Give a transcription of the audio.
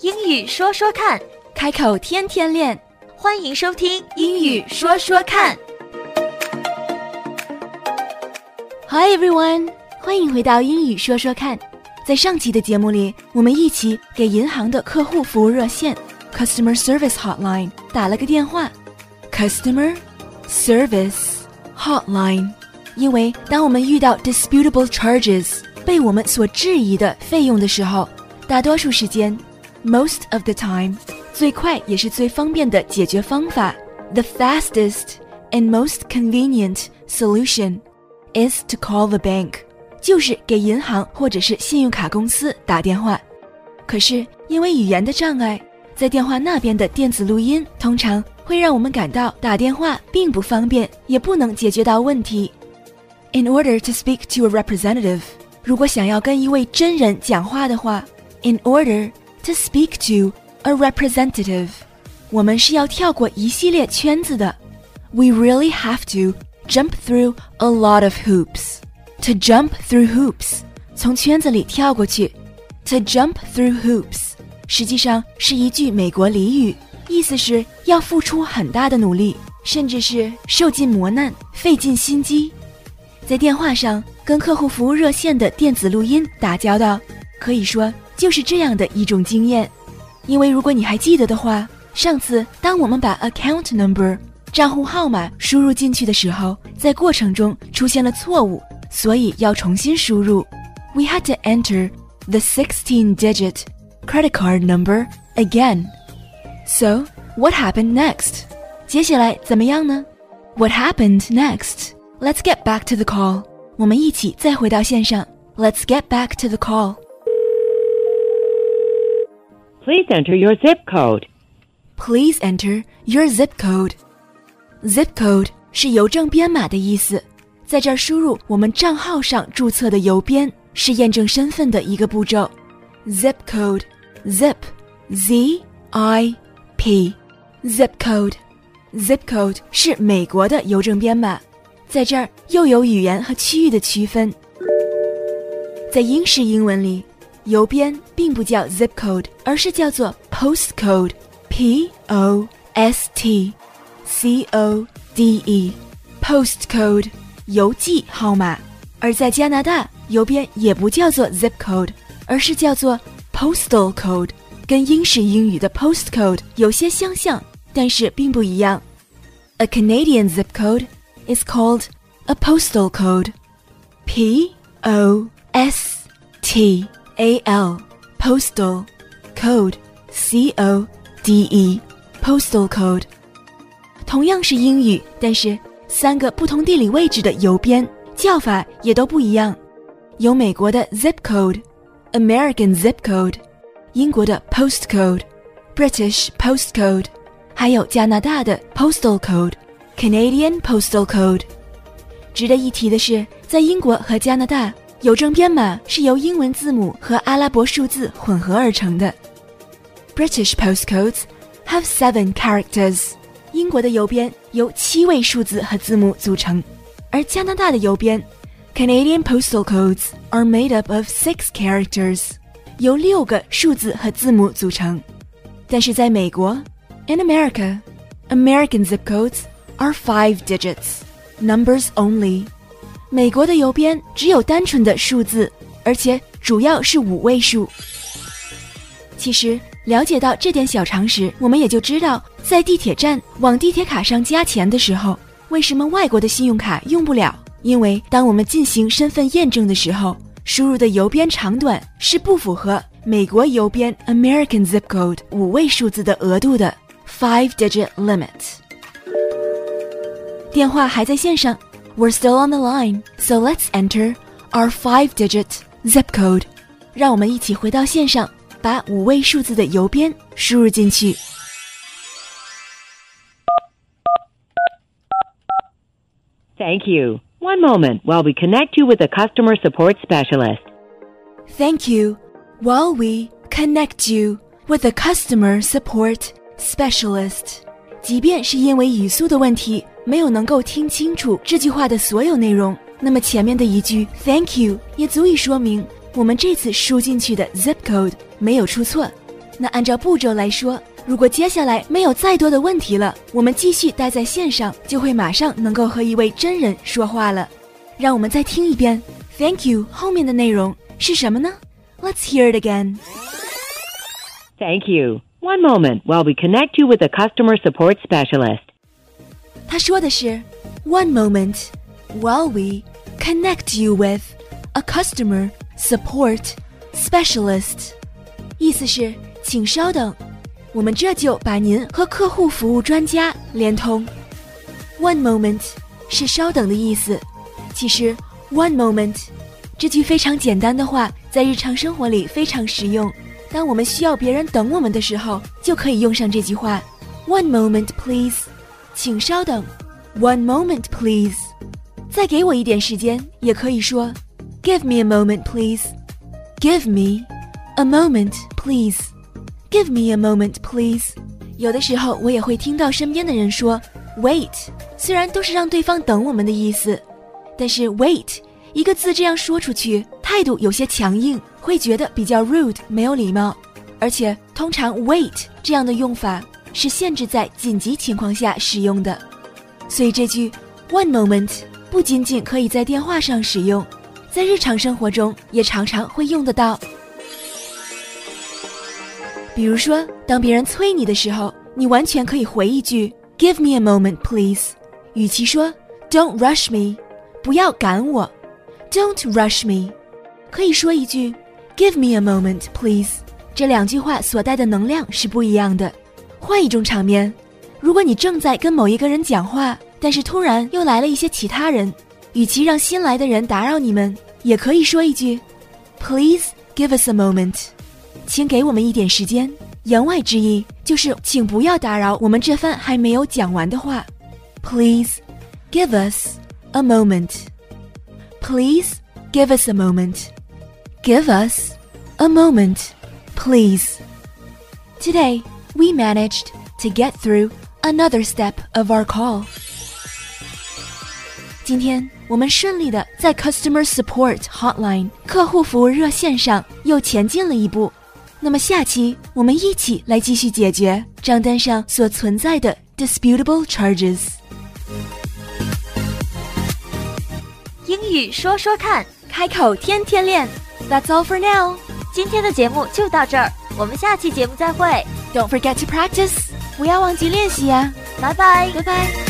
英语说说看，开口天天练。欢迎收听英语说说看。Hi everyone，欢迎回到英语说说看。在上期的节目里，我们一起给银行的客户服务热线 （Customer Service Hotline） 打了个电话。Customer Service Hotline，因为当我们遇到 disputable charges 被我们所质疑的费用的时候，大多数时间 （most of the time） 最快也是最方便的解决方法 （the fastest and most convenient solution） is to call the bank，就是给银行或者是信用卡公司打电话。可是因为语言的障碍，在电话那边的电子录音通常会让我们感到打电话并不方便，也不能解决到问题。In order to speak to a representative， 如果想要跟一位真人讲话的话，in order to speak to a representative，我们是要跳过一系列圈子的。We really have to jump through a lot of hoops. To jump through hoops，从圈子里跳过去。To jump through hoops，实际上是一句美国俚语，意思是要付出很大的努力，甚至是受尽磨难、费尽心机。在电话上跟客户服务热线的电子录音打交道，可以说就是这样的一种经验。因为如果你还记得的话，上次当我们把 account number 账户号码输入进去的时候，在过程中出现了错误，所以要重新输入。We had to enter the 16-digit credit card number again. So, what happened next? 接下来怎么样呢？What happened next? Let's get back to the call. 我们一起再回到线上。Let's get back to the call. Please enter your zip code. Please enter your zip code. Zip code 是邮政编码的意思，在这儿输入我们账号上注册的邮编是验证身份的一个步骤。Zip code, zip, z i p, zip code, zip code 是美国的邮政编码， 在这儿又有语言和区域的区分。在英式英文里，邮编并不叫 zip code，而是叫做 postcode。P O S T C O D E postcode 邮寄号码，而在加拿大，邮编也不叫做 zip code，而是叫做 postal code，跟英式英语的 postcode 有些相像，但是并不一样。A Canadian zip code is called a postal code. P O S T A L postal code C O D E postal code，同样是英语，但是三个不同地理位置的邮编叫法也都不一样。有美国的 zip code，American zip code，英国的 postcode，British postcode，还有加拿大的 postal code，Canadian postal code。值得一提的是，在英国和加拿大，邮政编码是由英文字母和阿拉伯数字混合而成的。British postcodes have seven characters。英国的邮编由七位数字和字母组成，而加拿大的邮编 Canadian postal codes are made up of six characters，由六个数字和字母组成。但是在美国，in America，American zip codes are five digits, numbers only。美国的邮编只有单纯的数字，而且主要是五位数。其实了解到这点小常识，我们也就知道，在地铁站往地铁卡上加钱的时候，为什么外国的信用卡用不了？因为当我们进行身份验证的时候，输入的邮编长短是不符合美国邮编 American zip code 五位数字的额度的 five-digit limit。电话还在线上，We're still on the line, so let's enter our five-digit zip code。让我们一起回到线上。把五位数字的邮编输入进去。 Thank you. One moment while we connect you with a customer support specialist. Thank you. While we connect you with a customer support specialist. 即便是因为语速的问题， 没有能够听清楚这句话的所有内容，那么前面的一句 Thank you 也足以说明我们这次输进去的 zip code 没有出错。那按照步骤来说，如果接下来没有再多的问题了，我们继续待在线上，就会马上能够和一位真人说话了。让我们再听一遍 “Thank you” 后面的内容是什么呢？Let's hear it again. Thank you. One moment while we connect you with a customer support specialist. 他说的是 “One moment while we connect you with a customer support specialist”，意思是请稍等，我们这就把您和客户服务专家连通。One moment 是稍等的意思。其实，one moment 这句非常简单的话，在日常生活里非常实用。当我们需要别人等我们的时候，就可以用上这句话：One moment, please，请稍等。One moment, please，再给我一点时间，也可以说：Give me a moment, please。Give me a moment, please。Give me a moment, please。有的时候我也会听到身边的人说：Wait，虽然都是让对方等我们的意思。但是 wait 一个字这样说出去，态度有些强硬，会觉得比较 rude，没有礼貌。而且通常 wait 这样的用法是限制在紧急情况下使用的，所以这句 one moment 不仅仅可以在电话上使用，在日常生活中也常常会用得到。比如说，当别人催你的时候，你完全可以回一句 give me a moment please，与其说 don't rush me。不要赶我，Don't rush me。可以说一句，Give me a moment, please。这两句话所带的能量是不一样的。换一种场面，如果你正在跟某一个人讲话，但是突然又来了一些其他人，与其让新来的人打扰你们，也可以说一句，Please give us a moment。请给我们一点时间。言外之意就是，请不要打扰我们这番还没有讲完的话。Please give us。a moment. Please give us a moment. Give us a moment, please. Today, we managed to get through another step of our call. 今天我们顺利的在 Customer Support Hotline 客户服务热线上又前进了一步。那么下期我们一起来继续解决账单上所存在的 disputable charges。英语说说看，开口天天练。That's all for now。今天的节目就到这儿，我们下期节目再会。 Don't forget to practice，不要忘记练习呀。拜拜，拜拜。